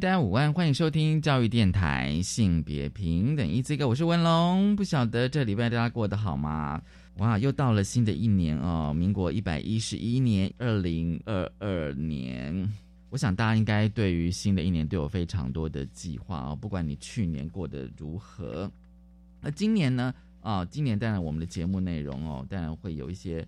大家午安，欢迎收听教育电台性别平等 Easy Go，我是文龙。不晓得这礼拜大家过得好吗？哇，又到了新的一年哦，民国一百一十一年，二零二二年。我想大家应该对于新的一年都有非常多的计划哦，不管你去年过得如何，那今年呢？啊，今年当然我们的节目内容哦，当然会有一些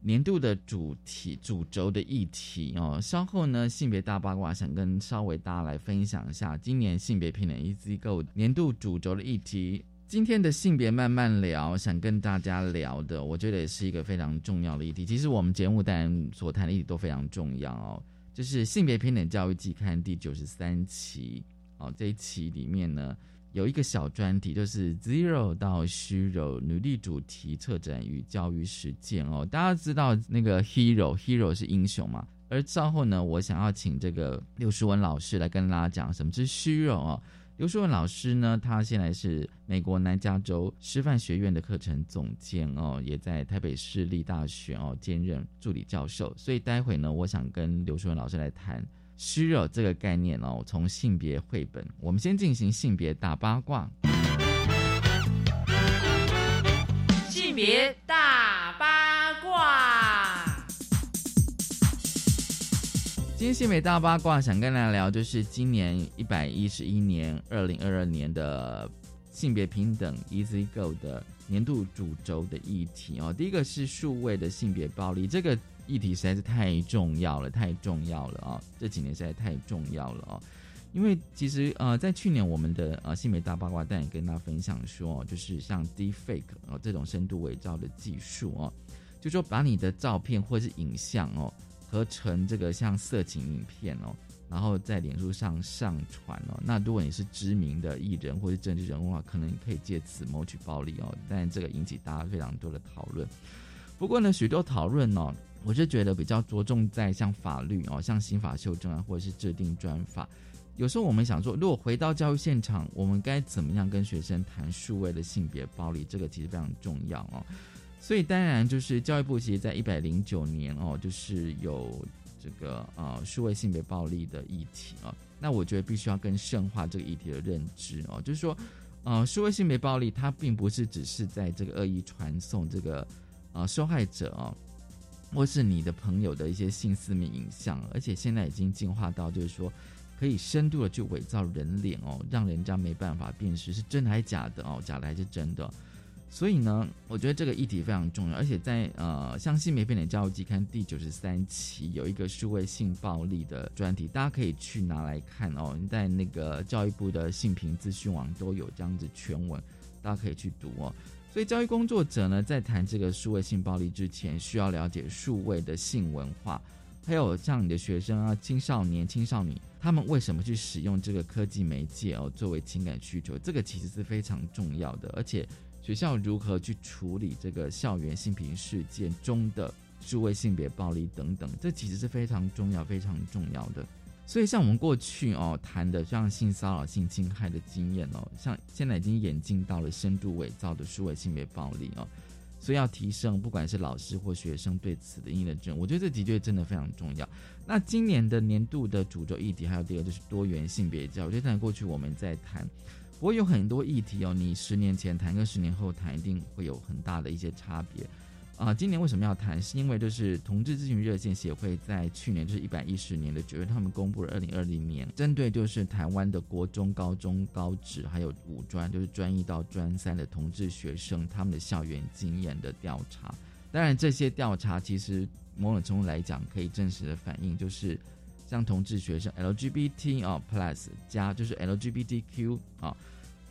年度的主题、主轴的议题哦。稍后呢，性别大八卦想跟稍微大家来分享一下今年性别平等一机构年度主轴的议题。今天的性别慢慢聊，想跟大家聊的，我觉得也是一个非常重要的议题。其实我们节目当然所谈的议题都非常重要哦。就是性别平等教育季刊第九十三期哦，这一期里面呢有一个小专题，就是 Zero 到虚柔女力主题策展与教育实践哦。大家知道那个 Hero，Hero 是英雄嘛？而稍后呢，我想要请这个刘淑文老师来跟大家讲什么是虚柔哦。刘淑文老师呢，他现在是美国南加州师范学院的课程总监哦，也在台北市立大学哦兼任助理教授。所以待会呢，我想跟刘淑文老师来谈虚弱这个概念哦，从性别绘本，我们先进行性别大八卦。性别大八卦。今天新美大八卦想跟大家聊，就是今年一百一十一年二零二二年的性别平等 Easy Go 的年度主轴的议题哦。第一个是数位的性别暴力，这个议题实在是太重要了，太重要了啊！这几年实在太重要了哦。因为其实呃，在去年我们的呃性别大八卦，但也跟大家分享说，就是像 Deepfake 哦这种深度伪造的技术哦，就说把你的照片或是影像哦。合成这个像色情影片哦，然后在脸书上上传哦。那如果你是知名的艺人或是政治人物的话，可能可以借此谋取暴利哦。但这个引起大家非常多的讨论。不过呢，许多讨论哦，我是觉得比较着重在像法律哦，像刑法修正啊，或者是制定专法。有时候我们想说，如果回到教育现场，我们该怎么样跟学生谈数位的性别暴力？这个其实非常重要哦。所以当然就是教育部其实，在一百零九年哦，就是有这个呃数位性别暴力的议题啊。那我觉得必须要更深化这个议题的认知哦，就是说，呃，数位性别暴力它并不是只是在这个恶意传送这个呃受害者哦，或是你的朋友的一些性私密影像，而且现在已经进化到就是说，可以深度的去伪造人脸哦，让人家没办法辨识是真的还是假的哦，假的还是真的。所以呢，我觉得这个议题非常重要，而且在呃，像新媒体教育季刊第九十三期有一个数位性暴力的专题，大家可以去拿来看哦。你在那个教育部的性平资讯网都有这样子全文，大家可以去读哦。所以教育工作者呢，在谈这个数位性暴力之前，需要了解数位的性文化，还有像你的学生啊、青少年、青少年，他们为什么去使用这个科技媒介哦，作为情感需求，这个其实是非常重要的，而且。学校如何去处理这个校园性平事件中的数位性别暴力等等，这其实是非常重要、非常重要的。所以，像我们过去哦谈的像性骚扰、性侵害的经验哦，像现在已经演进到了深度伪造的数位性别暴力哦，所以要提升不管是老师或学生对此的应认证，我觉得这的确真的非常重要。那今年的年度的主轴议题还有第二就是多元性别教育，就在过去我们在谈。不过有很多议题哦，你十年前谈跟十年后谈一定会有很大的一些差别啊。今年为什么要谈？是因为就是同志咨询热线协会在去年就是一百一十年的九月，他们公布了二零二零年针对就是台湾的国中、高中、高职还有五专，就是专一到专三的同志学生他们的校园经验的调查。当然，这些调查其实某种程度来讲可以真实的反映就是。像同志学生 LGBT 啊 Plus 加就是 LGBTQ 啊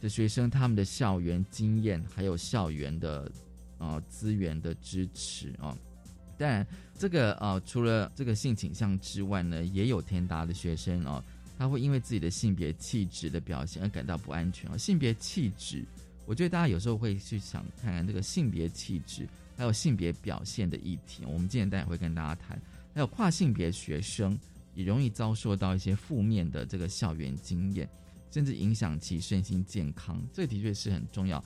的学生，他们的校园经验还有校园的啊资源的支持啊。当然，这个啊除了这个性倾向之外呢，也有天大的学生啊，他会因为自己的性别气质的表现而感到不安全啊。性别气质我觉得大家有时候会去想看看这个性别气质，还有性别表现的议题。我们今天待会会跟大家谈，还有跨性别学生也容易遭受到一些负面的这个校园经验，甚至影响其身心健康。这的确是很重要。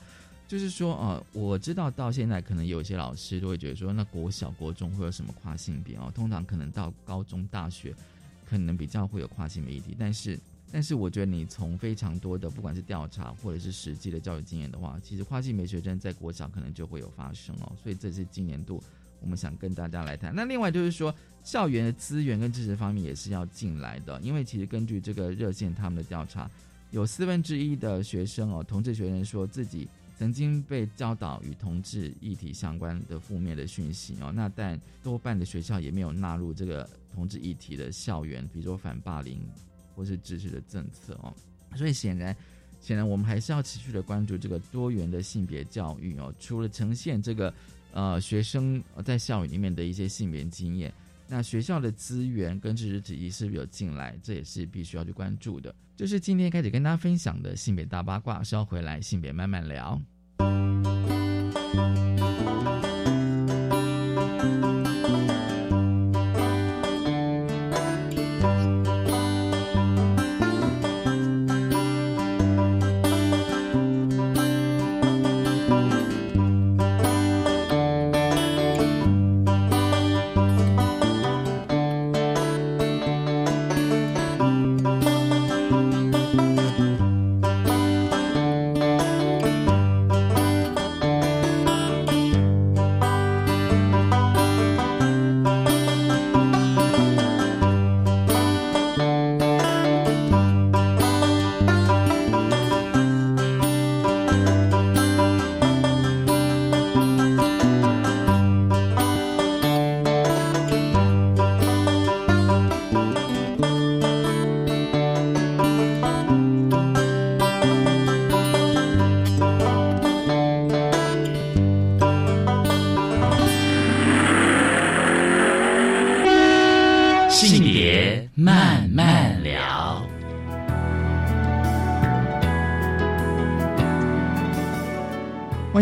就是说，呃，我知道到现在可能有一些老师都会觉得说，那国小、国中会有什么跨性别哦？通常可能到高中、大学，可能比较会有跨性别议题。但是，但是我觉得你从非常多的不管是调查或者是实际的教育经验的话，其实跨性别学生在国小可能就会有发生哦。所以这是今年度我们想跟大家来谈。那另外就是说，校园的资源跟知识方面也是要进来的，因为其实根据这个热线他们的调查，有四分之一的学生哦，同志学生说自己。曾经被教导与同志议题相关的负面的讯息哦，那但多半的学校也没有纳入这个同志议题的校园，比如说反霸凌或是支持的政策哦。所以显然，显然我们还是要持续的关注这个多元的性别教育哦。除了呈现这个呃学生在校园里面的一些性别经验，那学校的资源跟知识体系是不是有进来，这也是必须要去关注的。就是今天开始跟大家分享的性别大八卦，稍回来性别慢慢聊。Música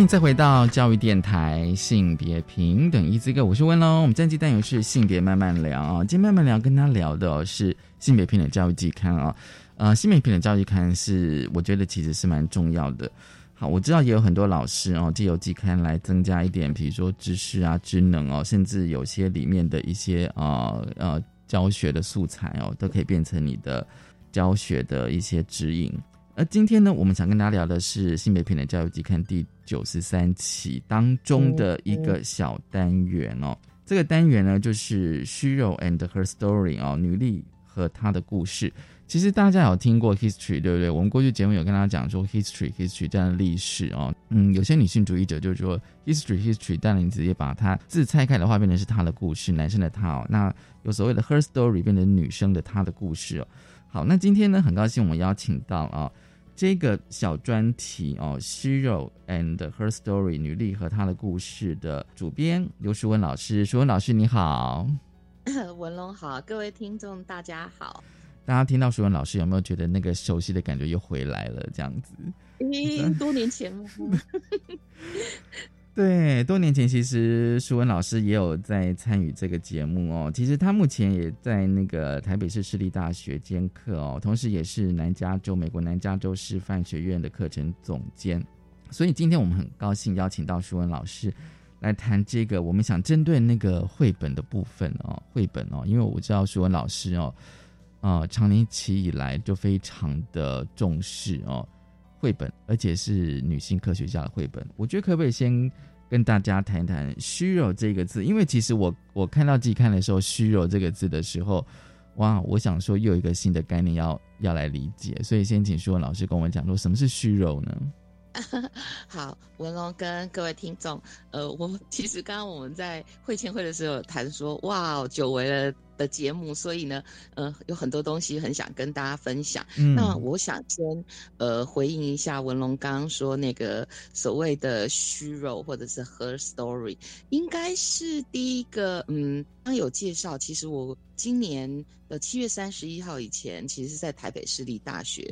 再回到教育电台性别平等一资格，我是温龙。我们这期单元是性别慢慢聊啊，今天慢慢聊跟他聊的是性别平等教育季刊啊。呃，性别平等教育刊是我觉得其实是蛮重要的。好，我知道也有很多老师哦，借由季刊来增加一点，比如说知识啊、职能哦，甚至有些里面的一些啊呃教学的素材哦，都可以变成你的教学的一些指引。而今天呢，我们想跟大家聊的是性别平等教育季刊第九十三期当中的一个小单元哦。这个单元呢，就是虚肉 and her story 哦，女力和她的故事。其实大家有听过 history 对不对？我们过去节目有跟大家讲说 history history 这样的历史哦。嗯，有些女性主义者就是说 history history，但你直接把它字拆开的话，变成是她的故事，男生的他哦。那有所谓的 her story 变成女生的她的故事哦。好，那今天呢，很高兴我们邀请到啊。这个小专题哦，虚肉 and her story 女力和她的故事的主编刘淑文老师，淑文老师你好，文龙好，各位听众大家好。大家听到淑文老师有没有觉得那个熟悉的感觉又回来了？这样子，咦，多年前吗？对，多年前其实舒文老师也有在参与这个节目哦。其实他目前也在那个台北市私立大学兼课哦，同时也是南加州美国南加州师范学院的课程总监。所以今天我们很高兴邀请到舒文老师来谈这个，我们想针对那个绘本的部分哦，绘本哦，因为我知道舒文老师哦，呃，长年期以来就非常的重视哦。绘本，而且是女性科学家的绘本。我觉得可不可以先跟大家谈一谈“虚柔”这个字？因为其实我我看到季刊的时候，“虚柔”这个字的时候，哇，我想说又有一个新的概念要要来理解。所以先请舒文老师跟我们讲说，什么是虚柔呢？好，文龙跟各位听众，呃，我其实刚刚我们在会前会的时候谈说，哇，久违了的节目，所以呢，呃，有很多东西很想跟大家分享。那我想先呃回应一下文龙刚刚说那个所谓的虚肉或者是 her story，应该是第一个，嗯，刚有介绍，其实我今年的七月三十一号以前，其实是在台北市立大学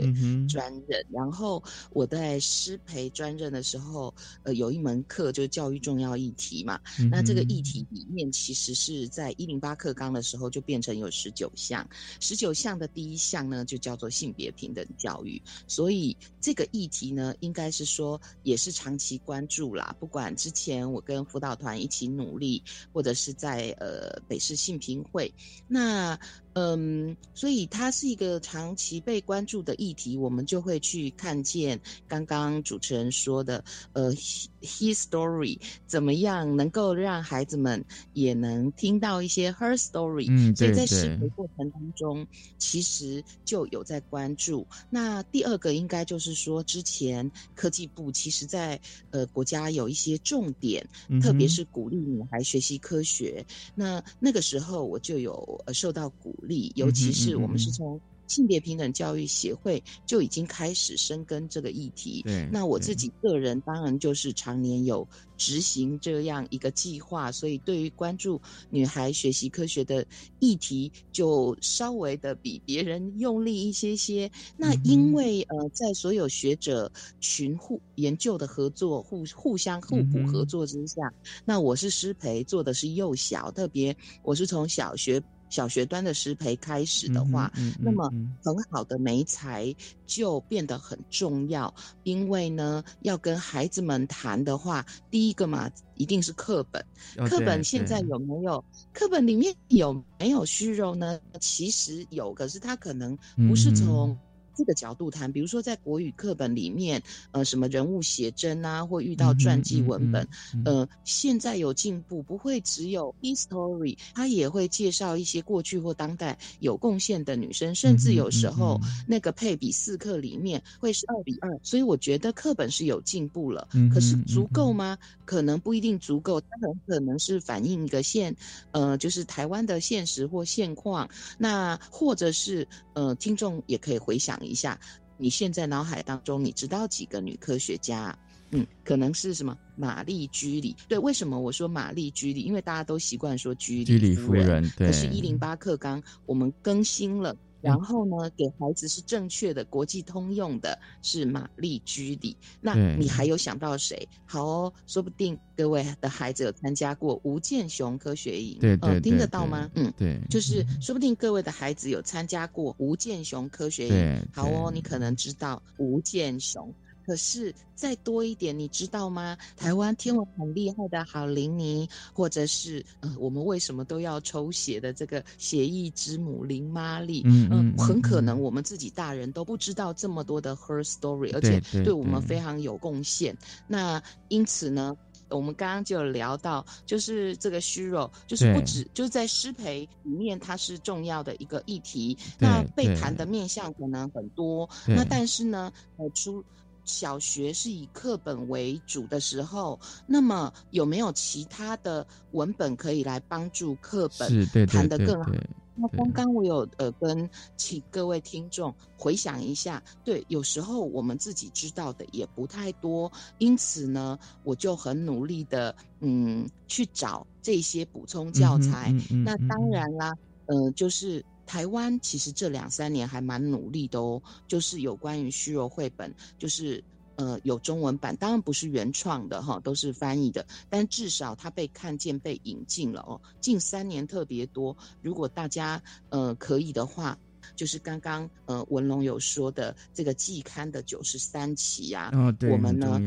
专任。然后我在师培专任的时候，呃，有一门课就是教育重要议题嘛。那这个议题里面，其实是在一零八课纲的时候就变成有十九项，十九项的第一项呢就叫做性别平等教育。所以这个议题呢，应该是说也是长期关注啦。不管之前我跟辅导团一起努力，或者是在呃。北市信平会，那嗯，所以它是一个长期被关注的议题，我们就会去看见刚刚主持人说的，呃，his story 怎么样能够让孩子们也能听到一些 her story，嗯，所以在识别过程当中，其实就有在关注。那第二个应该就是说，之前科技部其实在呃国家有一些重点，特别是鼓励女孩学习科学，那。那个时候我就有呃受到鼓励，尤其是我们是从性别平等教育协会就已经开始深耕这个议题。那我自己个人当然就是常年有执行这样一个计划，所以对于关注女孩学习科学的议题，就稍微的比别人用力一些些。那因为呃，在所有学者群互研究的合作、互互相互补合作之下，那我是师培做的是幼小，特别我是从小学。小学端的师培开始的话，那么很好的媒材就变得很重要，因为呢，要跟孩子们谈的话，第一个嘛，一定是课本。课本现在有没有？课本里面有没有虚荣呢？其实有，可是他可能不是从。这个角度谈，比如说在国语课本里面，呃，什么人物写真啊，或遇到传记文本，呃，现在有进步，不会只有 history，他也会介绍一些过去或当代有贡献的女生，甚至有时候那个配比四课里面会是二比二，所以我觉得课本是有进步了，可是足够吗？可能不一定足够，它很可能是反映一个现，呃，就是台湾的现实或现况，那或者是呃，听众也可以回想。一下，你现在脑海当中你知道几个女科学家？嗯，可能是什么玛丽居里？对，为什么我说玛丽居里？因为大家都习惯说居里夫人。对可是，一零八课纲我们更新了。然后呢，给孩子是正确的、国际通用的，是玛丽居里。那你还有想到谁？好哦，说不定各位的孩子有参加过吴建雄科学营，对对，听得到吗？嗯，对，就是说不定各位的孩子有参加过吴建雄科学营。好哦，你可能知道吴建雄。可是再多一点，你知道吗？台湾天文很厉害的郝林妮，或者是呃，我们为什么都要抽血的这个血液之母林玛丽，嗯，很可能我们自己大人都不知道这么多的 her story，而且对我们非常有贡献。那因此呢，我们刚刚就有聊到，就是这个虚弱，就是不止就是在失培里面，它是重要的一个议题。那被谈的面向可能很多，那但是呢，呃，出。小学是以课本为主的时候，那么有没有其他的文本可以来帮助课本谈得更好？那刚刚我有呃跟请各位听众回想一下，对，有时候我们自己知道的也不太多，因此呢，我就很努力的嗯去找这些补充教材。那当然啦，呃，就是。台湾其实这两三年还蛮努力的哦，就是有关于虚弱绘本，就是呃有中文版，当然不是原创的哈，都是翻译的，但至少它被看见、被引进了哦。近三年特别多，如果大家呃可以的话。就是刚刚呃文龙有说的这个季刊的九十三期呀，我们呢，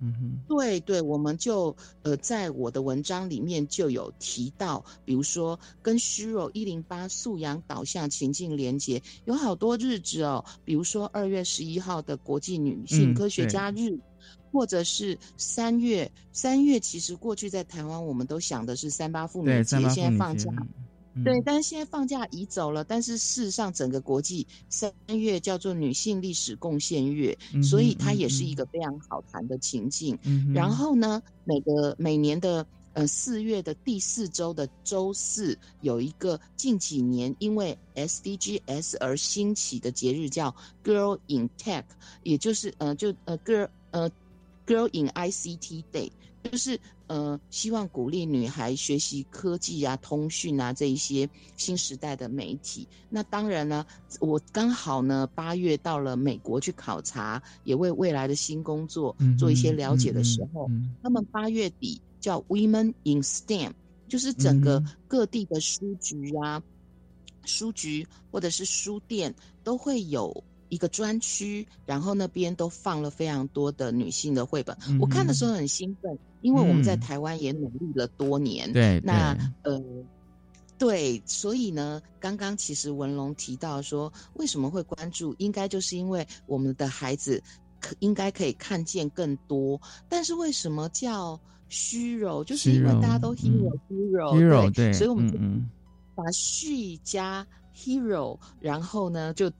嗯哼，对对，我们就呃在我的文章里面就有提到，比如说跟虚弱一零八素养导向情境连接，有好多日子哦，比如说二月十一号的国际女性科学家日，或者是三月三月，其实过去在台湾我们都想的是三八妇女节，现在放假。对，但是现在放假移走了。但是事实上，整个国际三月叫做女性历史贡献月，所以它也是一个非常好谈的情境。然后呢，每个每年的呃四月的第四周的周四，有一个近几年因为 SDGs 而兴起的节日，叫 Girl in Tech，也就是呃就呃 Girl 呃 Girl in ICT Day。就是呃，希望鼓励女孩学习科技啊、通讯啊这一些新时代的媒体。那当然呢，我刚好呢八月到了美国去考察，也为未来的新工作做一些了解的时候，他们八月底叫 Women in STEM，就是整个各地的书局啊、书局或者是书店都会有。一个专区，然后那边都放了非常多的女性的绘本。我看的时候很兴奋，因为我们在台湾也努力了多年。对，那呃，对，所以呢，刚刚其实文龙提到说，为什么会关注？应该就是因为我们的孩子可应该可以看见更多。但是为什么叫虚柔？就是因为大家都 hero hero 对，所以我们就把虚加 hero，然后呢就。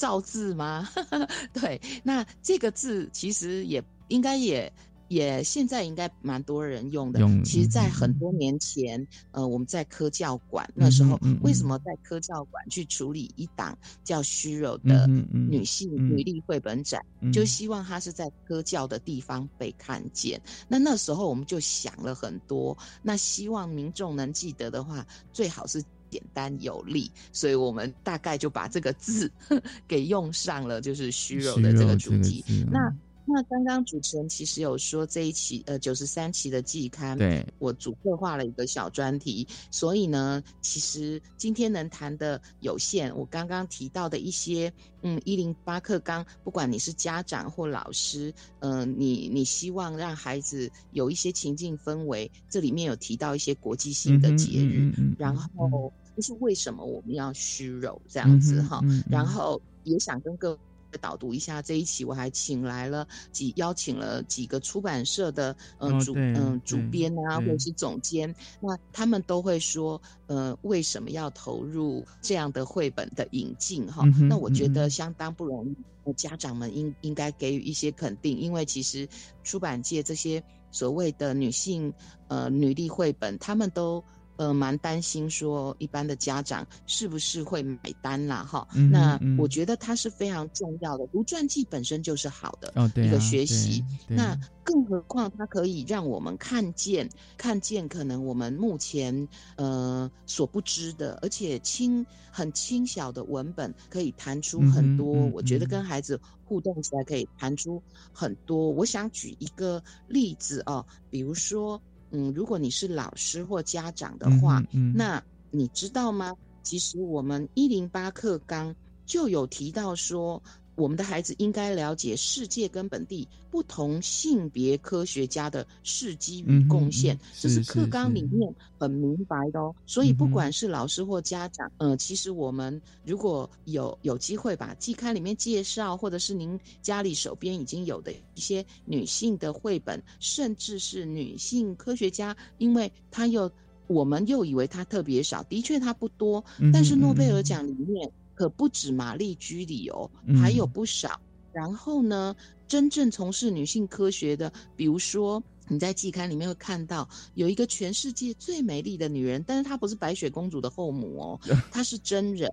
造字吗？对，那这个字其实也应该也也现在应该蛮多人用的。其实，在很多年前，呃，我们在科教馆那时候，为什么在科教馆去处理一档叫“虚柔”的女性女力绘本展，就希望它是在科教的地方被看见。那那时候我们就想了很多，那希望民众能记得的话，最好是。简单有力，所以我们大概就把这个字 给用上了，就是虚柔的这个主题。那那刚刚主持人其实有说这一期呃九十三期的季刊，对我主策划了一个小专题，所以呢，其实今天能谈的有限。我刚刚提到的一些，嗯，一零八课纲，不管你是家长或老师，嗯，你你希望让孩子有一些情境氛围，这里面有提到一些国际性的节日，然后。是为什么我们要虚柔这样子哈？然后也想跟各位导读一下这一期，我还请来了几邀请了几个出版社的嗯主嗯主编啊，或者是总监，那他们都会说呃为什么要投入这样的绘本的引进哈？那我觉得相当不容易，家长们应应该给予一些肯定，因为其实出版界这些所谓的女性呃女力绘本，他们都。呃，蛮担心说一般的家长是不是会买单啦？哈，那我觉得它是非常重要的，读传记本身就是好的一个学习。那更何况它可以让我们看见看见可能我们目前呃所不知的，而且轻很轻小的文本可以弹出很多。我觉得跟孩子互动起来可以弹出很多。我想举一个例子哦，比如说。嗯，如果你是老师或家长的话，那你知道吗？其实我们一零八课纲就有提到说。我们的孩子应该了解世界跟本地不同性别科学家的事迹与贡献，这是课纲里面很明白的哦。所以不管是老师或家长，呃，其实我们如果有有机会把季刊里面介绍，或者是您家里手边已经有的一些女性的绘本，甚至是女性科学家，因为她又我们又以为她特别少，的确她不多，但是诺贝尔奖里面。可不止玛丽居里哦，还有不少。然后呢，真正从事女性科学的，比如说你在季刊里面会看到有一个全世界最美丽的女人，但是她不是白雪公主的后母哦，她是真人，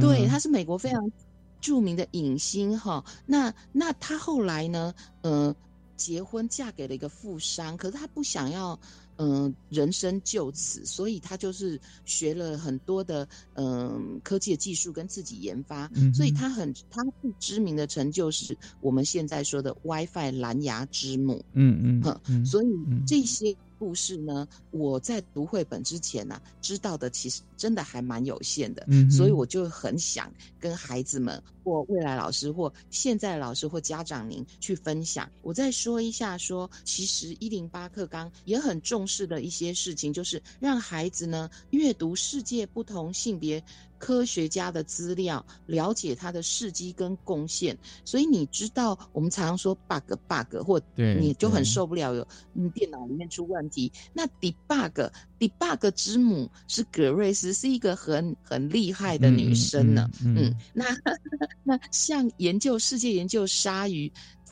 对，她是美国非常著名的影星哈。那那她后来呢，呃，结婚嫁给了一个富商，可是她不想要。嗯，人生就此，所以他就是学了很多的嗯科技的技术跟自己研发，所以他很他最知名的成就是我们现在说的 WiFi 蓝牙之母。嗯嗯，所以这些。故事呢？我在读绘本之前呢，知道的其实真的还蛮有限的，嗯所以我就很想跟孩子们或未来老师或现在老师或家长您去分享。我再说一下，说其实一零八课纲也很重视的一些事情，就是让孩子呢阅读世界不同性别。科学家的资料，了解他的事迹跟贡献，所以你知道，我们常常说 bug bug，或你就很受不了有嗯电脑里面出问题。那 debug debug 之母是葛瑞斯，是一个很很厉害的女生呢。嗯，那 那像研究世界研究鲨鱼。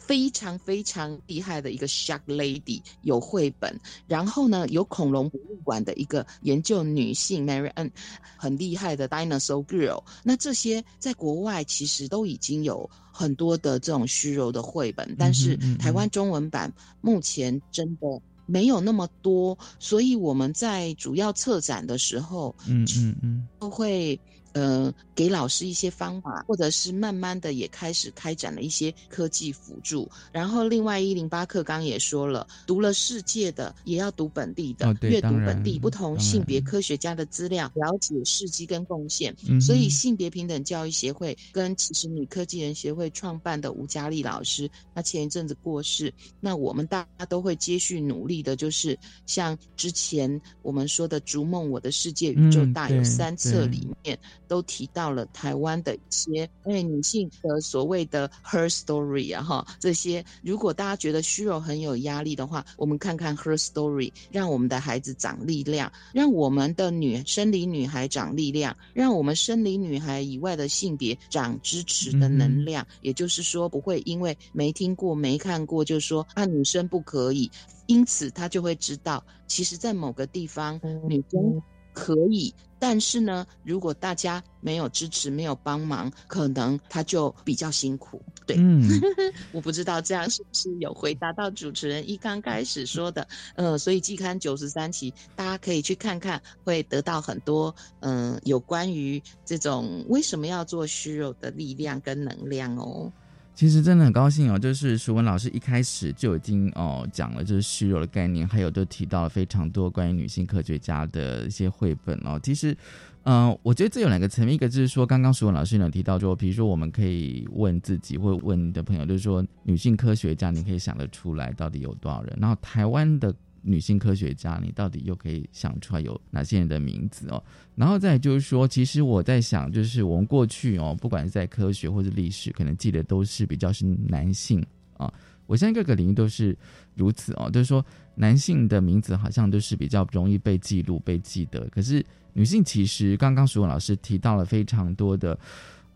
非常非常厉害的一个 Shark Lady 有绘本，然后呢有恐龙博物馆的一个研究女性 Mary Ann 很厉害的 Dinosaur Girl，那这些在国外其实都已经有很多的这种虚柔的绘本，但是台湾中文版目前真的没有那么多，所以我们在主要策展的时候，嗯嗯嗯，都会。呃，给老师一些方法，或者是慢慢的也开始开展了一些科技辅助。然后，另外一零八课刚也说了，读了世界的也要读本地的，阅读本地不同性别科学家的资料，了解事迹跟贡献。所以，性别平等教育协会跟其实女科技人协会创办的吴佳丽老师，她前一阵子过世，那我们大家都会接续努力的，就是像之前我们说的《逐梦我的世界宇宙大》有三册里面。都提到了台湾的一些哎女性的所谓的 her story 啊哈，这些如果大家觉得虚荣很有压力的话，我们看看 her story，让我们的孩子长力量，让我们的女生理女孩长力量，让我们生理女孩以外的性别长支持的能量。也就是说，不会因为没听过、没看过就说啊女生不可以，因此她就会知道，其实在某个地方女生。可以，但是呢，如果大家没有支持、没有帮忙，可能他就比较辛苦。对，嗯，我不知道这样是不是有回答到主持人一刚开始说的。呃，所以季刊九十三期，大家可以去看看，会得到很多嗯有关于这种为什么要做虚有的力量跟能量哦。其实真的很高兴哦，就是淑文老师一开始就已经哦讲了，就是虚弱的概念，还有都提到了非常多关于女性科学家的一些绘本哦。其实，嗯，我觉得这有两个层面，一个就是说，刚刚淑文老师有提到，说，比如说我们可以问自己，或问你的朋友，就是说，女性科学家，你可以想得出来到底有多少人？然后台湾的。女性科学家，你到底又可以想出来有哪些人的名字哦？然后再就是说，其实我在想，就是我们过去哦，不管是在科学或者历史，可能记得都是比较是男性啊。我相信各个领域都是如此哦，就是说男性的名字好像都是比较容易被记录、被记得。可是女性其实，刚刚苏文老师提到了非常多的。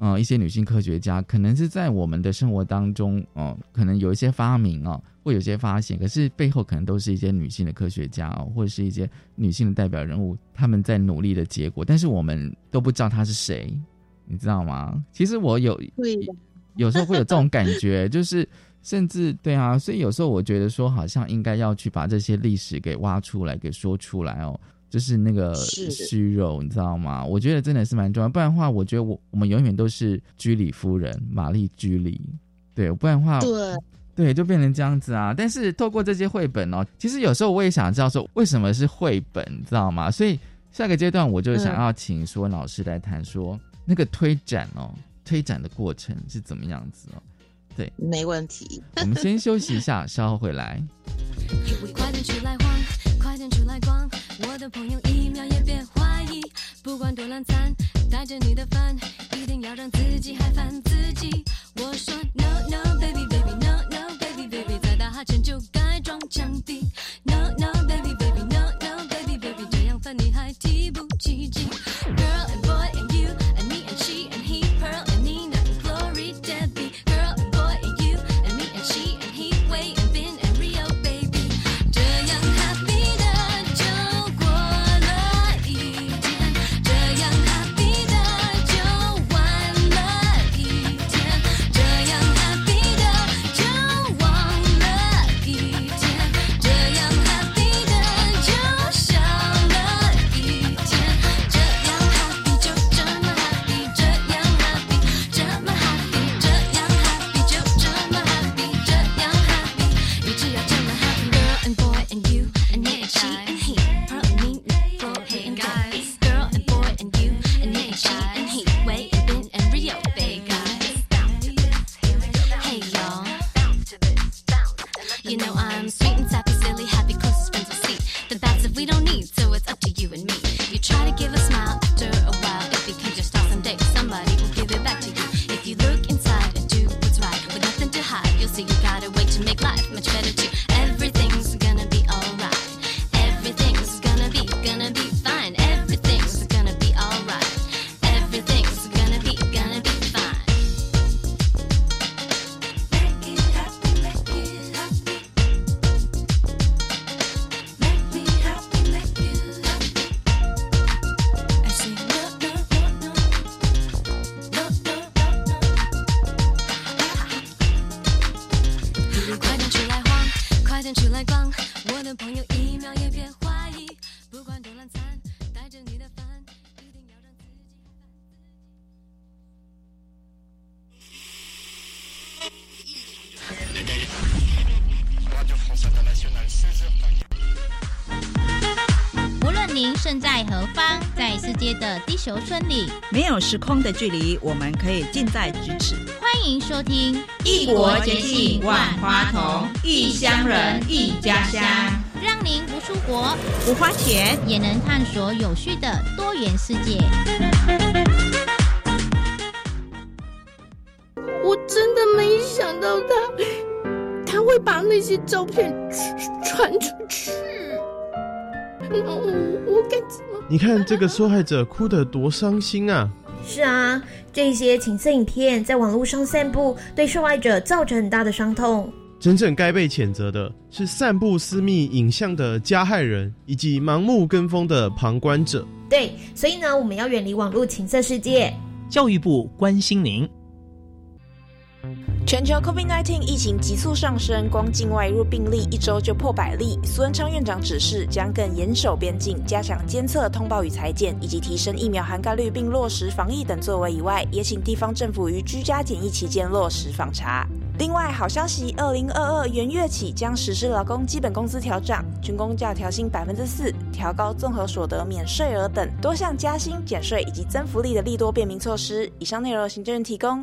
呃，一些女性科学家可能是在我们的生活当中，哦，可能有一些发明哦，或有些发现，可是背后可能都是一些女性的科学家哦，或者是一些女性的代表人物，他们在努力的结果，但是我们都不知道她是谁，你知道吗？其实我有，有时候会有这种感觉，就是甚至对啊，所以有时候我觉得说，好像应该要去把这些历史给挖出来，给说出来哦。就是那个虚荣，你知道吗？我觉得真的是蛮重要，不然的话，我觉得我我们永远都是居里夫人玛丽居里，对，不然的话，对对，就变成这样子啊。但是透过这些绘本哦，其实有时候我也想知道说，为什么是绘本，你知道吗？所以下个阶段我就想要请说老师来谈说那个推展哦，推展的过程是怎么样子哦。对，没问题。我们先休息一下，稍后回来。快点出来逛，我的朋友一秒也别怀疑，不管多懒散，带着你的饭，一定要让自己嗨翻自己。我说 No No Baby Baby No No Baby Baby，再打哈欠就该装墙壁。You know I'm 界的地球村里，没有时空的距离，我们可以近在咫尺。欢迎收听《异国节气万花筒，异乡人异家乡》，让您不出国不花钱也能探索有趣的多元世界。你看这个受害者哭得多伤心啊！是啊，这些情色影片在网络上散布，对受害者造成很大的伤痛。真正该被谴责的是散布私密影像的加害人，以及盲目跟风的旁观者。对，所以呢，我们要远离网络情色世界。教育部关心您。全球 COVID-19 疫情急速上升，光境外入病例一周就破百例。苏文昌院长指示，将更严守边境，加强监测、通报与裁剪，以及提升疫苗涵盖率，并落实防疫等作为以外，也请地方政府于居家检疫期间落实访查。另外，好消息，二零二二元月起将实施劳工基本工资调涨，军工价调薪百分之四，调高综合所得免税额等多项加薪、减税以及增福利的利多便民措施。以上内容，行政院提供。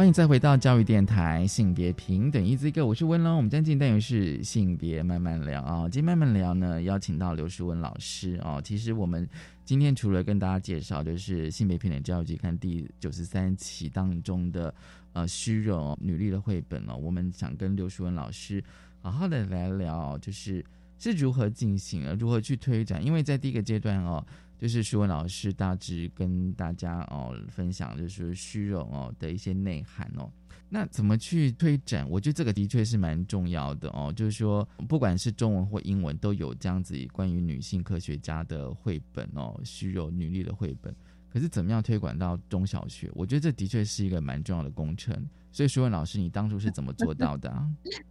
欢迎再回到教育电台性别平等一字一个，我是温龙。我们今天单元是性别慢慢聊啊，今天慢慢聊呢，邀请到刘淑文老师哦。其实我们今天除了跟大家介绍，就是性别平等教育季刊第九十三期当中的呃虚荣女力的绘本哦，我们想跟刘淑文老师好好的来聊，就是是如何进行啊，如何去推展，因为在第一个阶段哦。就是舒文老师大致跟大家哦分享，就是虚荣哦的一些内涵哦。那怎么去推展？我觉得这个的确是蛮重要的哦。就是说，不管是中文或英文，都有这样子关于女性科学家的绘本哦，虚荣女力的绘本。可是怎么样推广到中小学？我觉得这的确是一个蛮重要的工程。所以，舒文老师，你当初是怎么做到的、啊？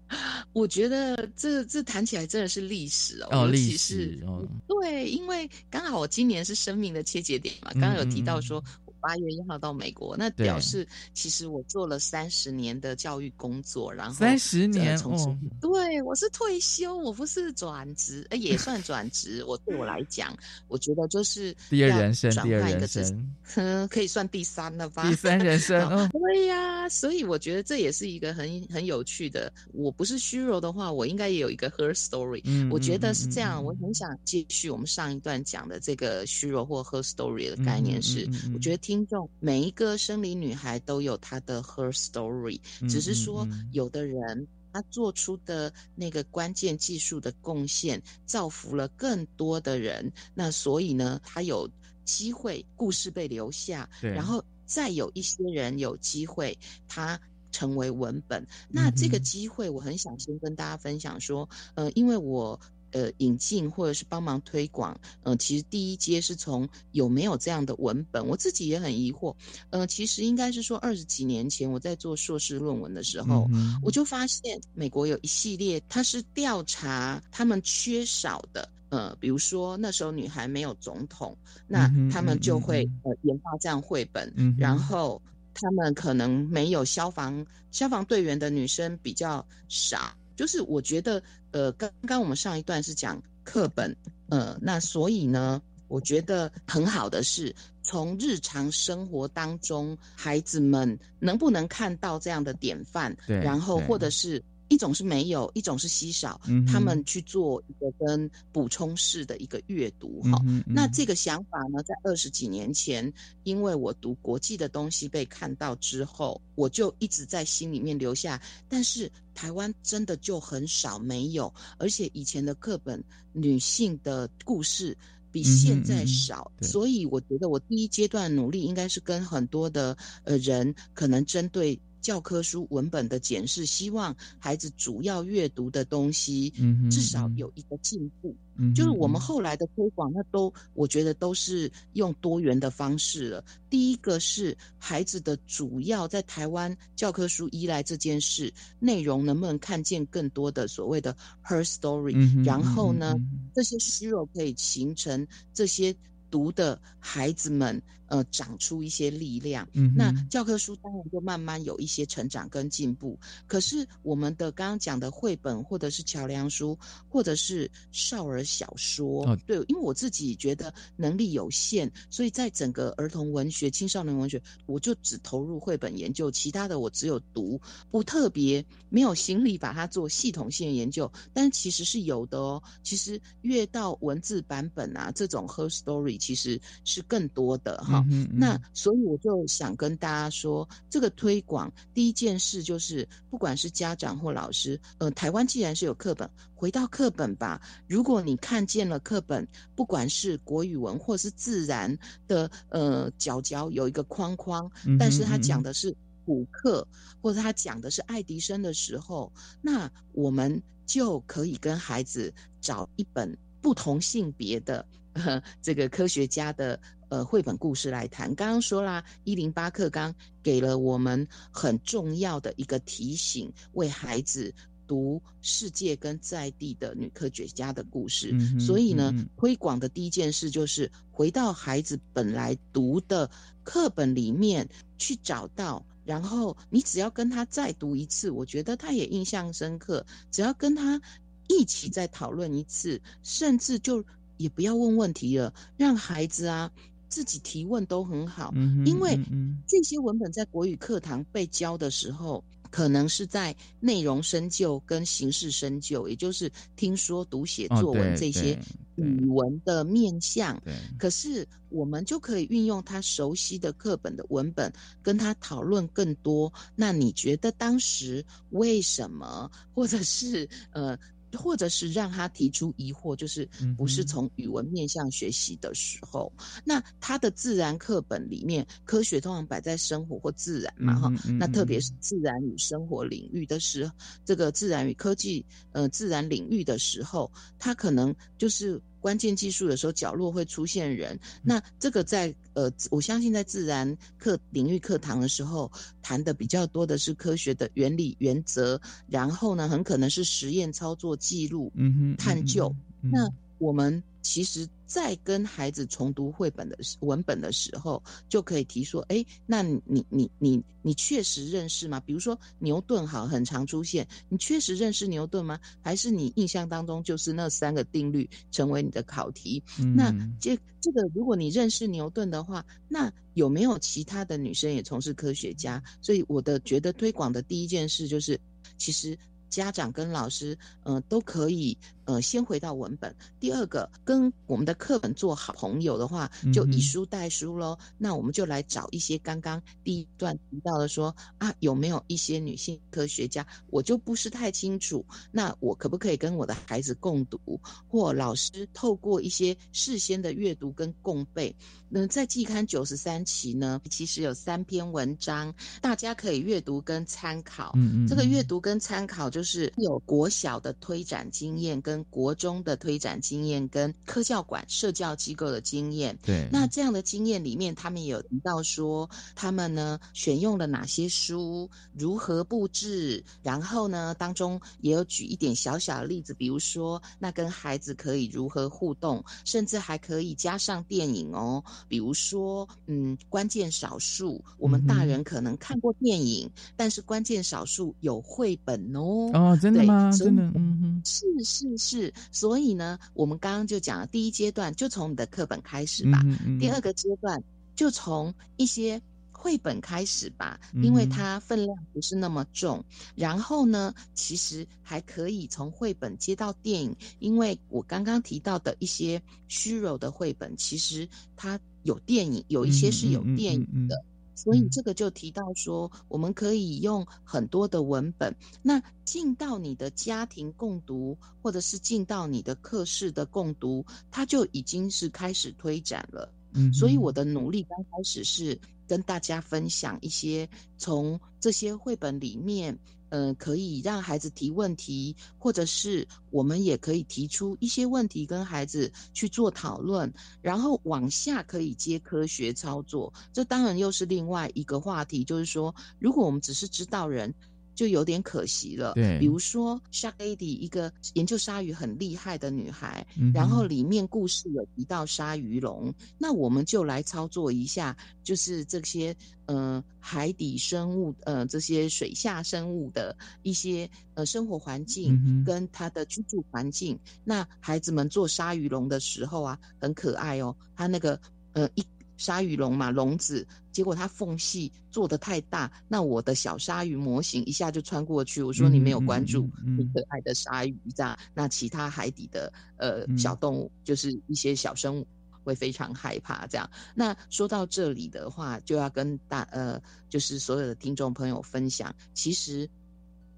我觉得这这谈起来真的是历史哦，哦，历史哦，对，因为刚好我今年是生命的切节点嘛，刚刚有提到说。八月一号到美国，那表示其实我做了三十年的教育工作，然后三十年从对我是退休，我不是转职，呃，也算转职。我对我来讲，我觉得就是第二人生，第二人生，嗯，可以算第三了吧？第三人 生，嗯，对呀、所以我觉得这也是一个很很有趣的。我不是虚荣的话，我应该也有一个 her story。嗯我觉得是嗯这样，嗯我很想继续我们上一段讲的这个虚荣或 her story 的概念是，我觉得听众每一个生理女孩都有她的 her story，、只是说有的人。她做出的那个关键技术的贡献，造福了更多的人。那所以呢，她有机会故事被留下，然后再有一些人有机会，她成为文本。那这个机会，我很想先跟大家分享说，呃，因为我。呃，引进或者是帮忙推广，呃，其实第一阶是从有没有这样的文本，我自己也很疑惑。呃，其实应该是说二十几年前我在做硕士论文的时候，嗯我就发现美国有一系列，它是调查他们缺少的。呃，比如说那时候女孩没有总统，那他们嗯嗯就会、嗯呃研发这样绘本，嗯然后他们可能没有消防消防队员的女生比较少，就是我觉得呃，刚刚我们上一段是讲课本，呃，那所以呢，我觉得很好的是从日常生活当中，孩子们能不能看到这样的典范，对然后或者是一种是没有，一种是稀少，嗯他们去做一个跟补充式的一个阅读哈。那这个想法呢，在二十几年前，因为我读国际的东西被看到之后，我就一直在心里面留下。但是台湾真的就很少没有，而且以前的课本女性的故事。比现在少，所以我觉得我第一阶段努力应该是跟很多的呃人，可能针对教科书文本的检视，希望孩子主要阅读的东西，至少嗯有一个进步。就是我们嗯后来的推广，那都我觉得都是用多元的方式了。第一个是孩子的主要在台湾教科书依赖这件事，内容能不能看见更多的所谓的 her story，、嗯然后呢，这些虚肉可以形成这些读的孩子们，呃，长出一些力量。嗯那教科书当然就慢慢有一些成长跟进步。可是我们的刚刚讲的绘本，或者是桥梁书，或者是少儿小说，哦对，因为我自己觉得能力有限，所以在整个儿童文学、青少年文学，我就只投入绘本研究，其他的我只有读，不特别没有心力把它做系统性研究。但其实是有的哦，其实越到文字版本啊，这种 her story 其实是更多的哈。嗯那所以我就想跟大家说，这个推广第一件事就是，不管是家长或老师，呃，台湾既然是有课本，回到课本吧。如果你看见了课本，不管是国语文或是自然的，呃，角角有一个框框，但是它嗯哼讲的是补课，或者他讲的是爱迪生的时候，那我们就可以跟孩子找一本不同性别的。呃，这个科学家的呃绘本故事来谈。刚刚说啦，一零八课纲给了我们很重要的一个提醒，为孩子读世界跟在地的女科学家的故事。嗯所以呢，推广的第一件事就是回到孩子本来读的课本里面去找到。然后你只要跟他再读一次，我觉得他也印象深刻。只要跟他一起再讨论一次，甚至就也不要问问题了，让孩子啊自己提问都很好。嗯因为这些文本在国语课堂被教的时候，可能是在内容深究跟形式深究，也就是听说读写哦作文这些语文的面向。对可是我们就可以运用他熟悉的课本的文本，跟他讨论更多。那你觉得当时为什么，或者是呃？或者是让他提出疑惑，就是嗯不是从语文面向学习的时候，那他的自然课本里面，科学通常摆在生活或自然嘛，哈、那特别嗯是自然与生活领域的时候，这个自然与科技呃自然领域的时候，他可能就是关键技术的时候，角落会出现人。那这个在呃，我相信在自然课领域课堂的时候，谈的比较多的是科学的原理原则，然后呢，很可能是实验操作记录、嗯哼探究。嗯那我们其实，在跟孩子重读绘本的时文本的时候，就可以提说：哎，那你你你你确实认识吗？比如说牛顿，好，很常出现，你确实认识牛顿吗？还是你印象当中就是那三个定律成为你的考题？嗯那这这个，如果你认识牛顿的话，那有没有其他的女生也从事科学家？所以我的觉得推广的第一件事就是，其实。家长跟老师，呃，都可以，呃，先回到文本。第二个，跟我们的课本做好朋友的话，就以书代书喽。那我们就来找一些刚刚第一段提到的说啊，有没有一些女性科学家？我就不是太清楚。那我可不可以跟我的孩子共读，或老师透过一些事先的阅读跟共背？那在季刊九十三期呢，其实有三篇文章，大家可以阅读跟参考。嗯嗯这个嗯阅读跟参考就是有国小的推展经验，跟国中的推展经验，跟科教馆、社教机构的经验。对那这样的经验里面，他们也有提到说，他们呢选用了哪些书，如何布置，然后呢当中也有举一点小小的例子，比如说那跟孩子可以如何互动，甚至还可以加上电影哦，比如说嗯关键少数，我们大人可能看过电影，但是关键少数有绘本哦。哦，真的吗？真的，嗯哼，是是是，所以呢，我们刚刚就讲了，第一阶段就从你的课本开始吧。嗯嗯第二个阶段就从一些绘本开始吧，嗯因为它分量不是那么重。然后呢，其实还可以从绘本接到电影，因为我刚刚提到的一些虚柔的绘本，其实它有电影，有一些是有电影的。所以这个就提到说，我们可以用很多的文本，那进到你的家庭共读，或者是进到你的课室的共读，它就已经是开始推展了。嗯所以我。的努力刚开始是跟大家分享一些从这些绘本里面，嗯、可以让孩子提问题，或者是我们也可以提出一些问题跟孩子去做讨论，然后往下可以接科学操作。这当然又是另外一个话题，就是说，如果我们只是知道人。就有点可惜了。对比如说 Shark Lady 一个研究鲨鱼很厉害的女孩，嗯然后里面故事有提到鲨鱼龙，那我们就来操作一下，就是这些呃海底生物呃这些水下生物的一些呃生活环境跟它的居住环境。那孩子们做鲨鱼龙的时候啊，很可爱哦，它那个呃一。鲨鱼笼嘛，笼子，结果它缝隙做的太大，那我的小鲨鱼模型一下就穿过去。我说你没有关注嗯嗯嗯嗯你可爱的鲨鱼，这样，那其他海底的呃嗯小动物，就是一些小生物。会非常害怕，这样。那说到这里的话，就要跟大呃，就是所有的听众朋友分享，其实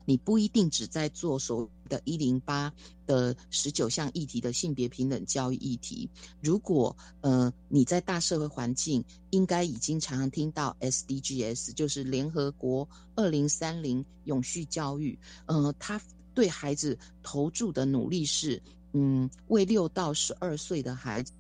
你不一定只在做所谓的“一零八”的十九项议题的性别平等教育议题。如果呃你在大社会环境，应该已经常常听到 SDGs，就是联合国二零三零永续教育。呃，它对孩子投注的努力是，嗯，为六到十二岁的孩子。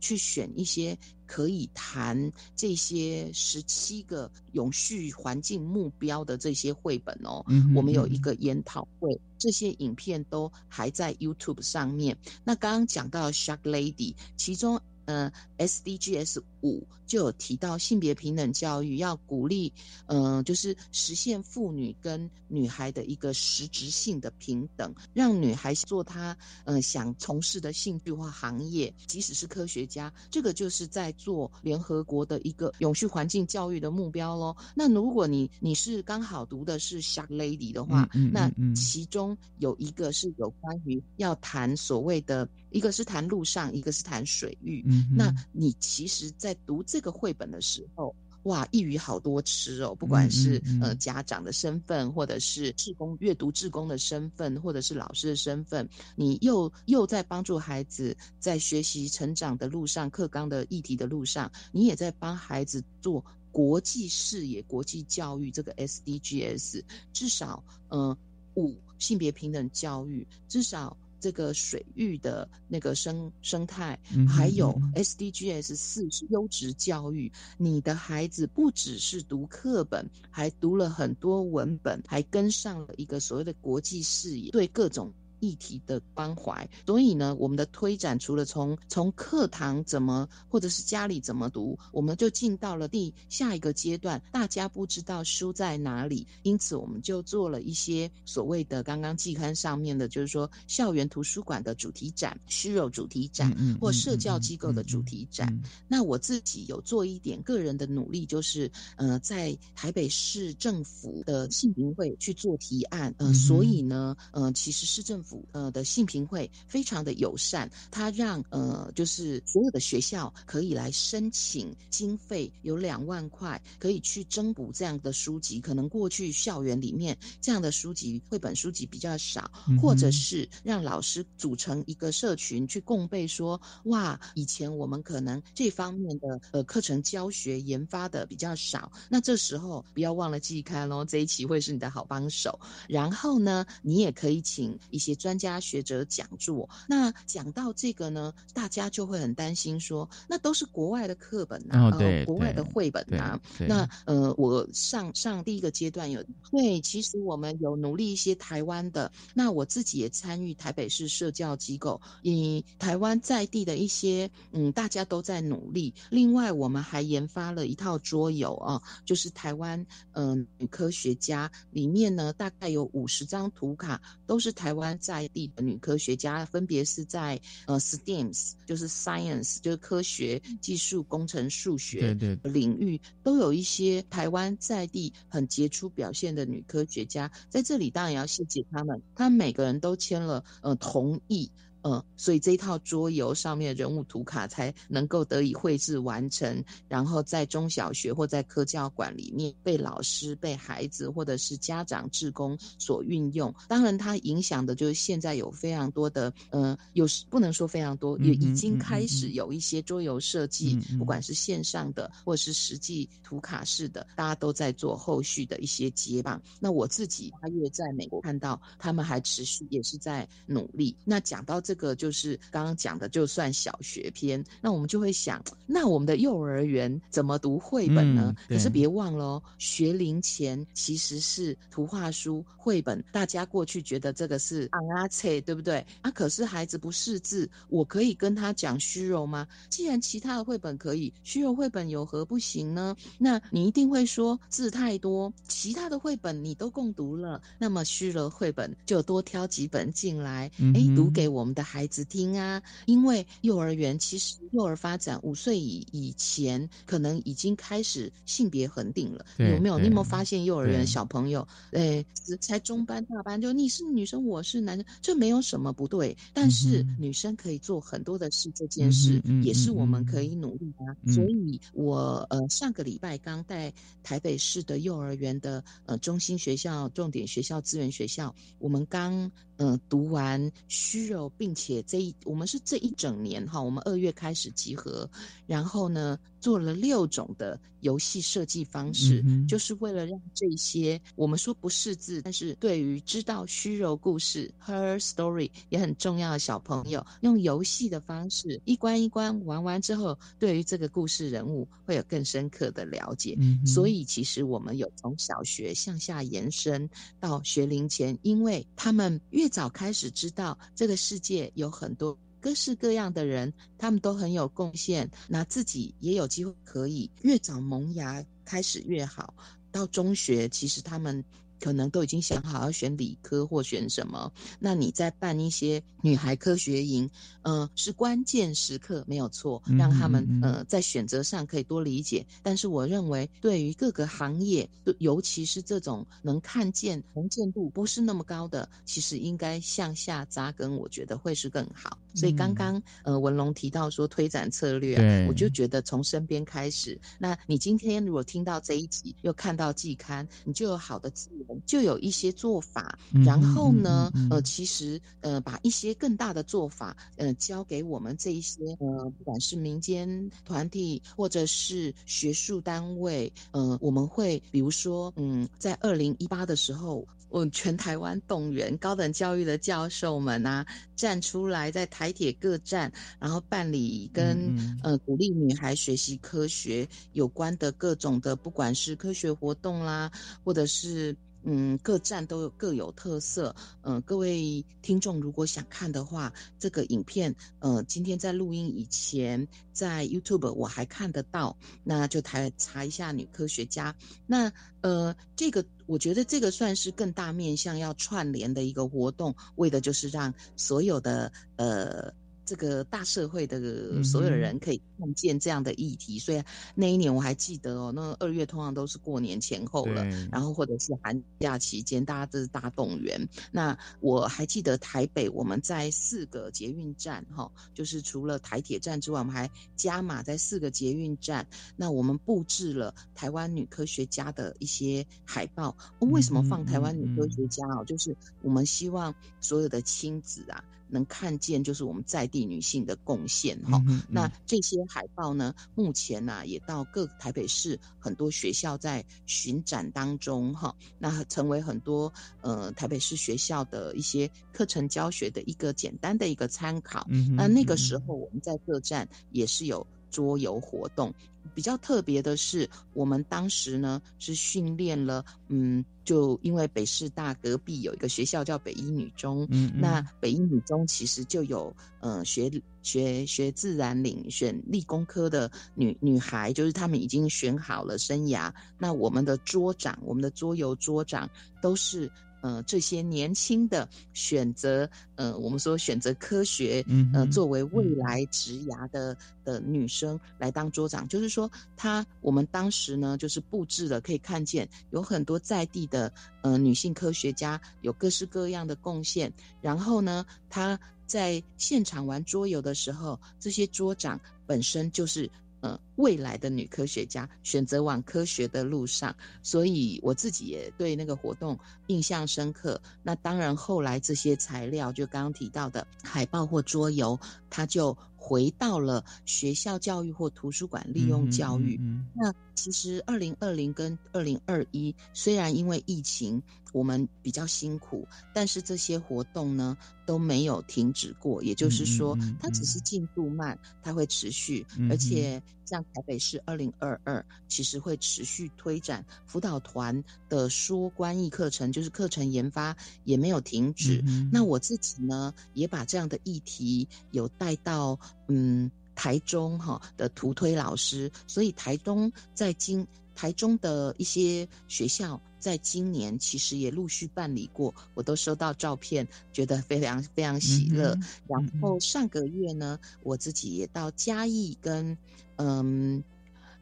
去选一些可以谈这些十七个永续环境目标的这些绘本哦。嗯我们有嗯一个研讨会，这些影片都还在 YouTube 上面。那刚刚讲到 Shark Lady，其中呃 SDGs 五就有提到性别平等教育，要鼓励呃就是实现妇女跟女孩的一个实质性的平等，让女孩做她呃想从事的兴趣或行业，即使是科学家，这个就是在做联合国的一个永续环境教育的目标喽。那如果你你是刚好读的是 Shark Lady 的话，嗯嗯嗯那嗯其中有一个是有关于要谈所谓的，一个是谈陆上，一个是谈水域。嗯那你其实，在读这个绘本的时候，哇，一语好多吃哦！不管是、嗯嗯嗯呃家长的身份，或者是志工阅读志工的身份，或者是老师的身份，你又又在帮助孩子在学习成长的路上，课纲的议题的路上，你也在帮孩子做国际视野、国际教育这个 SDGs，至少嗯五性别平等教育，至少。这个水域的那个生生态，还有嗯 SDGs 四是优质教育。你的孩子不只是读课本，还读了很多文本，还跟上了一个所谓的国际视野，对各种。议题的关怀，所以呢，我们的推展除了从从课堂怎么，或者是家里怎么读，我们就进到了第下一个阶段。大家不知道书在哪里，因此我们就做了一些所谓的刚刚季刊上面的，就是说校园图书馆的主题展、虚肉主题展，或社教机构的主题展。嗯那我自己有做一点个人的努力，就是呃，在台北市政府的性平会去做提案，呃，嗯所以呢，呃，其实市政府呃的性平会非常的友善，他让呃就是所有的学校可以来申请经费，有两万块可以去增补这样的书籍，可能过去校园里面这样的书籍绘本书籍比较少，嗯或者是让老师组成一个社群去共备说，哇，以前我们可能这方面的呃课程教学研发的比较少，那这时候不要忘了季刊哦，这一期会是你的好帮手。然后呢，你也可以请一些专家学者讲座。那讲到这个呢，大家就会很担心说，那都是国外的课本啊，哦对呃国外的绘本啊。那呃，我上上第一个阶段有对，其实我们有努力一些台湾的，那我自己也参与台北市社教机构，以台湾在地的一些嗯，大家都在努力。另外，我们还研发了一套桌游啊，就是台湾嗯、女科学家里面呢，大概有五十张图卡，都是台湾在。地的女科学家，分别是在呃 STEMs，就是 science，就是科学、技术、工程、数学对对领域，都有一些台湾在地很杰出表现的女科学家，在这里当然也要谢谢他们，他们每个人都签了呃同意。嗯，所以这一套桌游上面的人物图卡才能够得以绘制完成，然后在中小学或在科教馆里面被老师、被孩子或者是家长、志工所运用。当然，它影响的就是现在有非常多的，嗯、有时不能说非常多，也已经开始有一些桌游设计，嗯嗯不管是线上的或是实际图卡式的，大家都在做后续的一些接棒。那我自己八月在美国看到，他们还持续也是在努力。那讲到这个，就是刚刚讲的，就算小学篇，那我们就会想，那我们的幼儿园怎么读绘本呢？嗯可是别忘了哦，学龄前其实是图画书、绘本，大家过去觉得这个是昂阿切，对不对？啊，可是孩子不识字，我可以跟他讲虚荣吗？既然其他的绘本可以，虚荣绘本有何不行呢？那你一定会说字太多，其他的绘本你都共读了，那么虚荣绘本就多挑几本进来，诶，读给我们的孩子听啊。因为幼儿园其实幼儿发展五岁以以前，可能已经开始性别恒定了，有没有？对你有没有发现幼儿园小朋友，诶，只才中班大班，就你是女生，我是男生，这没有什么不对。但是女生可以做很多的事，这件事也是我们嗯可以努力的啊。嗯所以我呃上个礼拜刚带台北市的幼儿园的呃中心学校、重点学校、资源学校，我们刚呃读完虚柔，并且这一我们是这一整年哈，我们二月开始集合，然后呢做了六种的游戏设计方式，嗯就是为了让这些我们说不识字，但是对于知道虚柔故事 her story 也很重要的小朋友，用游戏的方式一关一关玩完之后，对于这个故事人物会有更深刻的了解。嗯所以其实我们有从小学向下延伸到学龄前，因为他们越早开始知道这个世界有很多。各式各样的人，他们都很有贡献，那自己也有机会可以越早萌芽开始越好。到中学，其实他们可能都已经想好要选理科或选什么。那你在办一些女孩科学营，呃，是关键时刻没有错，嗯让他们呃在选择上可以多理解。但是我认为，对于各个行业，尤其是这种能看见能见度不是那么高的，其实应该向下扎根，我觉得会是更好。所以刚刚呃文龙提到说推展策略、啊，我就觉得从身边开始。那你今天如果听到这一集，又看到季刊，你就有好的资源，就有一些做法。嗯然后呢，嗯嗯嗯呃，其实呃把一些更大的做法，呃交给我们这一些呃不管是民间团体或者是学术单位，呃我们会比如说嗯在二零一八的时候。我全台湾动员高等教育的教授们啊，站出来在台铁各站，然后办理跟嗯嗯。呃鼓励女孩学习科学有关的各种的，不管是科学活动啦，或者是嗯各站都有各有特色。嗯、各位听众如果想看的话，这个影片呃今天在录音以前在 YouTube 我还看得到，那就台查一下女科学家。那呃这个我觉得这个算是更大面向要串联的一个活动，为的就是让所有的呃。这个大社会的所有的人可以看见这样的议题，所以那一年我还记得哦，那二月通常都是过年前后了，然后或者是寒假期间，大家都是大动员。那我还记得台北我们在四个捷运站，哈，就是除了台铁站之外，我们还加码在四个捷运站。那我们布置了台湾女科学家的一些海报。哦为什么放台湾女科学家哦？就是我们希望所有的亲子啊。能看见就是我们在地女性的贡献哈、嗯嗯。那这些海报呢，目前呢、也到各台北市很多学校在巡展当中哈，那成为很多呃台北市学校的一些课程教学的一个简单的一个参考。那那个嗯时候我们在各站也是有桌游活动。比较特别的是，我们当时呢是训练了，嗯，就因为北师大隔壁有一个学校叫北一女中，嗯嗯那北一女中其实就有呃学学学自然领选理工科的女女孩，就是她们已经选好了生涯。那我们的桌长，我们的桌游桌长都是呃这些年轻的选择，呃我们说选择科学，嗯呃作为未来职涯的的女生来当桌长，就是说她我们当时呢就是布置了，可以看见有很多在地的呃女性科学家有各式各样的贡献，然后呢她在现场玩桌游的时候，这些桌长本身就是。呃，未来的女科学家选择往科学的路上，所以我自己也对那个活动印象深刻。那当然，后来这些材料，就刚刚提到的海报或桌游，它就回到了学校教育或图书馆利用教育。嗯那其实二零二零跟二零二一，虽然因为疫情我们比较辛苦，但是这些活动呢都没有停止过。也就是说，它只是进度慢，它会持续，嗯而且像台北市二零二二，其实会持续推展辅导团的说关译课程，就是课程研发也没有停止。嗯那我自己呢，也把这样的议题有带到嗯台中哈的图推老师，所以台中在今台中的一些学校，在今年其实也陆续办理过，我都收到照片，觉得非常非常喜乐。嗯然后上个月呢，我自己也到嘉义跟嗯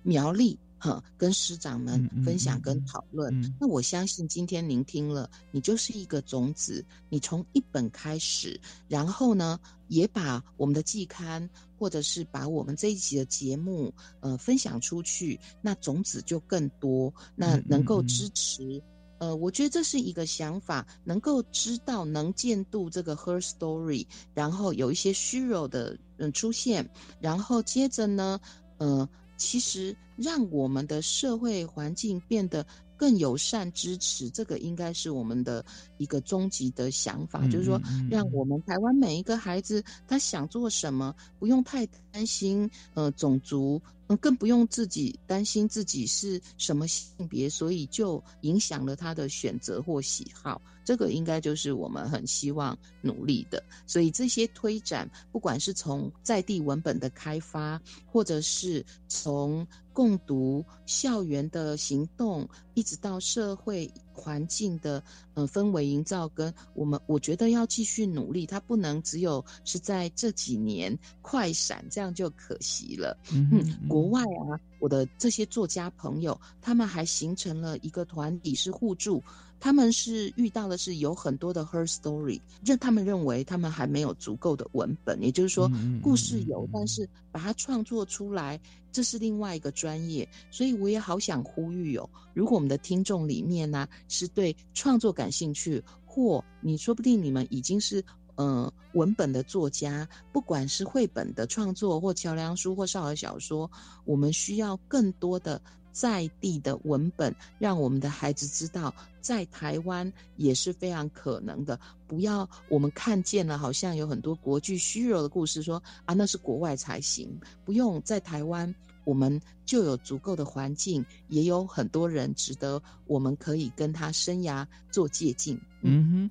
苗栗。哈，跟师长们分享跟讨论。嗯那我相信今天您听了，你就是一个种子，你从一本开始，然后呢，也把我们的季刊或者是把我们这一集的节目，呃，分享出去，那种子就更多，那嗯能够支持。呃，我觉得这是一个想法，能够知道能见度这个 her story，然后有一些虚柔的嗯出现，然后接着呢，呃，其实让我们的社会环境变得更友善、支持，这个应该是我们的一个终极的想法，嗯就是说让我们台湾每一个孩子他想做什么，不用太担心呃种族。更不用自己担心自己是什么性别，所以就影响了他的选择或喜好。这个应该就是我们很希望努力的。所以这些推展，不管是从在地文本的开发，或者是从共读校园的行动，一直到社会环境的呃氛围营造，跟我们我觉得要继续努力，它不能只有是在这几年快闪，这样就可惜了。嗯嗯，国外啊，我的这些作家朋友，他们还形成了一个团体，是互助。他们是遇到的是有很多的 her story，认他们认为他们还没有足够的文本，也就是说故事有，但是把它创作出来，这是另外一个专业。所以我也好想呼吁哦，如果我们的听众里面呢、是对创作感兴趣，或你说不定你们已经是。呃，文本的作家，不管是绘本的创作，或桥梁书，或少儿小说，我们需要更多的在地的文本，让我们的孩子知道，在台湾也是非常可能的。不要我们看见了，好像有很多国际虚弱的故事说，啊，那是国外才行，不用在台湾。我们就有足够的环境，也有很多人值得我们可以跟他生涯做借鉴。嗯哼，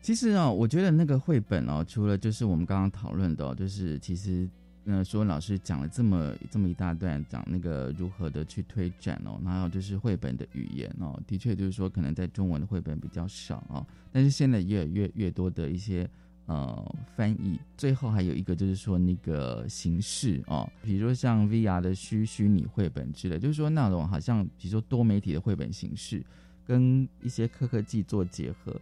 其实哦，我觉得那个绘本哦，除了就是我们刚刚讨论的、哦，就是其实嗯，舒文老师讲了这么这么一大段，讲那个如何的去推展哦，然后就是绘本的语言哦，的确就是说可能在中文的绘本比较少哦，但是现在越越越多的一些。呃，翻译最后还有一个就是说那个形式哦，比如说像 VR 的虚虚拟绘本之类，就是说那种好像比如说多媒体的绘本形式，跟一些科科技做结合，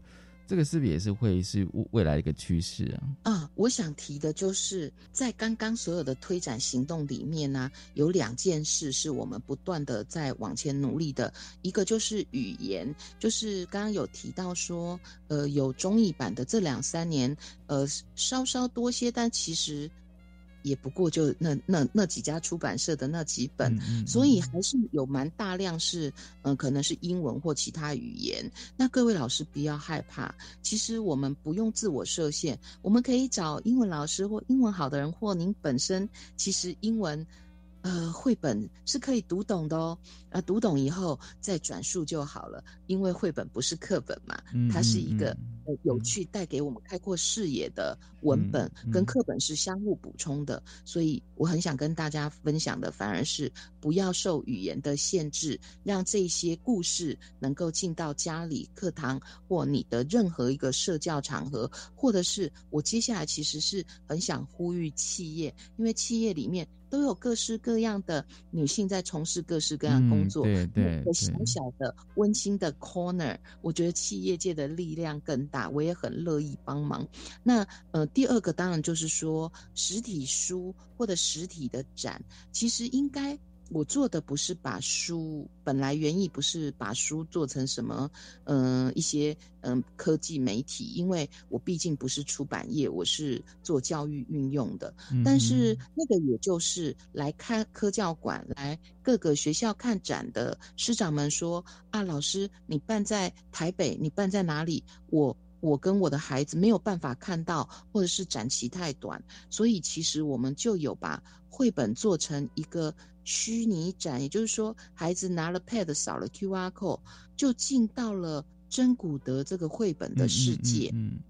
这个是不是也是会是未来的一个趋势啊？啊，我想提的就是在刚刚所有的推展行动里面呢、有两件事是我们不断的在往前努力的，一个就是语言，就是刚刚有提到说，呃，有中译版的这两三年，呃，稍稍多些，但其实。也不过就那那那几家出版社的那几本，嗯所以还是有蛮大量是，嗯、可能是英文或其他语言。那各位老师不要害怕，其实我们不用自我设限，我们可以找英文老师或英文好的人，或您本身其实英文。呃，绘本是可以读懂的哦，啊，读懂以后再转述就好了，因为绘本不是课本嘛，它是一个呃有趣、带给我们开阔视野的文本，跟课本是相互补充的，所以我很想跟大家分享的，反而是不要受语言的限制，让这些故事能够进到家里、课堂或你的任何一个社交场合，或者是我接下来其实是很想呼吁企业，因为企业里面。都有各式各样的女性在从事各式各样工作，对对，小小的温馨的 corner，我觉得企业界的力量更大，我也很乐意帮忙。那呃，第二个当然就是说，实体书或者实体的展，其实应该。我做的不是把书，本来原意不是把书做成什么，嗯，一些嗯科技媒体，因为我毕竟不是出版业，我是做教育运用的。但是那个也就是来看科教馆，来各个学校看展的师长们说啊，老师你办在台北，你办在哪里？我我跟我的孩子没有办法看到，或者是展期太短，所以其实我们就有把绘本做成一个。虚拟展，也就是说，孩子拿了 Pad，扫了 QR code，就进到了真古德这个绘本的世界。嗯，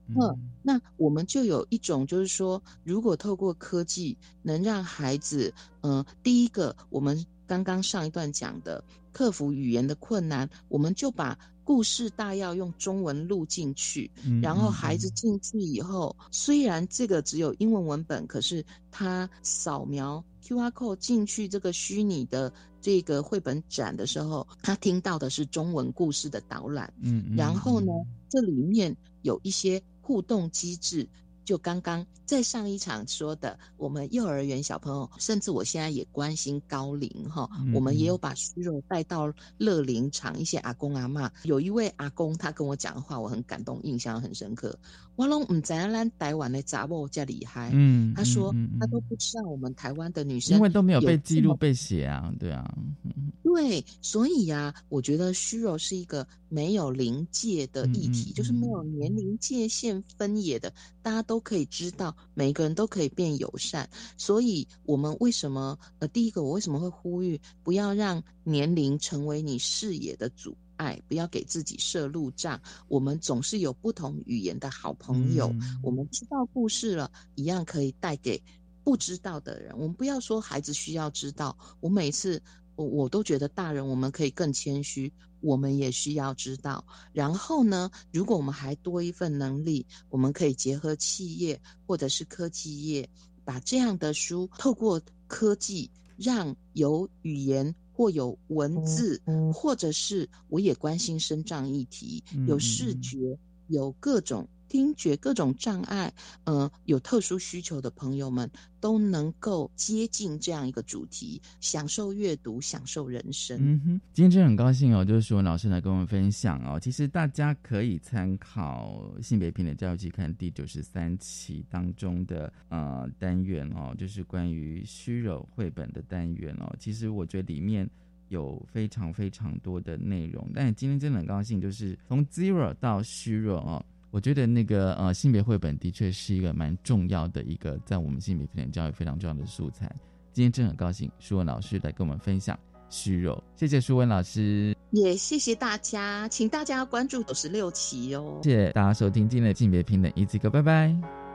那我们就有一种，就是说，如果透过科技能让孩子，嗯，第一个，我们刚刚上一段讲的克服语言的困难，我们就把故事大要用中文录进去，然后孩子进去以后，虽然这个只有英文文本，可是他扫描。Q R code 进去这个虚拟的这个绘本展的时候，他听到的是中文故事的导览。嗯，然后呢，这里面有一些互动机制。就刚刚在上一场说的，我们幼儿园小朋友，甚至我现在也关心高龄哈，我们也有把虚荣带到乐龄场，一些阿公阿妈，有一位阿公他跟我讲的话，我很感动，印象很深刻。我拢唔知咱台湾的杂物加厉害，嗯，他说他都不知道我们台湾的女生，因为都没有被记录被写啊，对啊，对，所以呀，我觉得虚荣是一个没有临界的议题，就是没有年龄界限分野的，大家都可以知道，每个人都可以变友善。所以，我们为什么呃，第一个我为什么会呼吁不要让年龄成为你视野的阻？爱不要给自己设路障。我们总是有不同语言的好朋友，我们知道故事了，一样可以带给不知道的人。我们不要说孩子需要知道，我每次我我都觉得大人我们可以更谦虚，我们也需要知道。然后呢，如果我们还多一份能力，我们可以结合企业或者是科技业，把这样的书透过科技，让有语言。或有文字，或者是我也关心生障议题，有视觉，有各种。听觉各种障碍，呃，有特殊需求的朋友们都能够接近这样一个主题，享受阅读，享受人生。嗯哼，今天真的很高兴哦，就是说老师来跟我们分享哦。其实大家可以参考《性别平等教育期刊》第九十三期当中的呃单元哦，就是关于虚弱绘本的单元哦。其实我觉得里面有非常非常多的内容，但今天真的很高兴，就是从 zero 到虚弱哦。我觉得那个呃性别绘本的确是一个蛮重要的一个在我们性别平等教育非常重要的素材。今天真很高兴，舒文老师来跟我们分享虚弱，谢谢舒文老师，也谢谢大家，请大家关注九十六期哦。谢谢大家收听今天的性别平等一字歌，拜拜。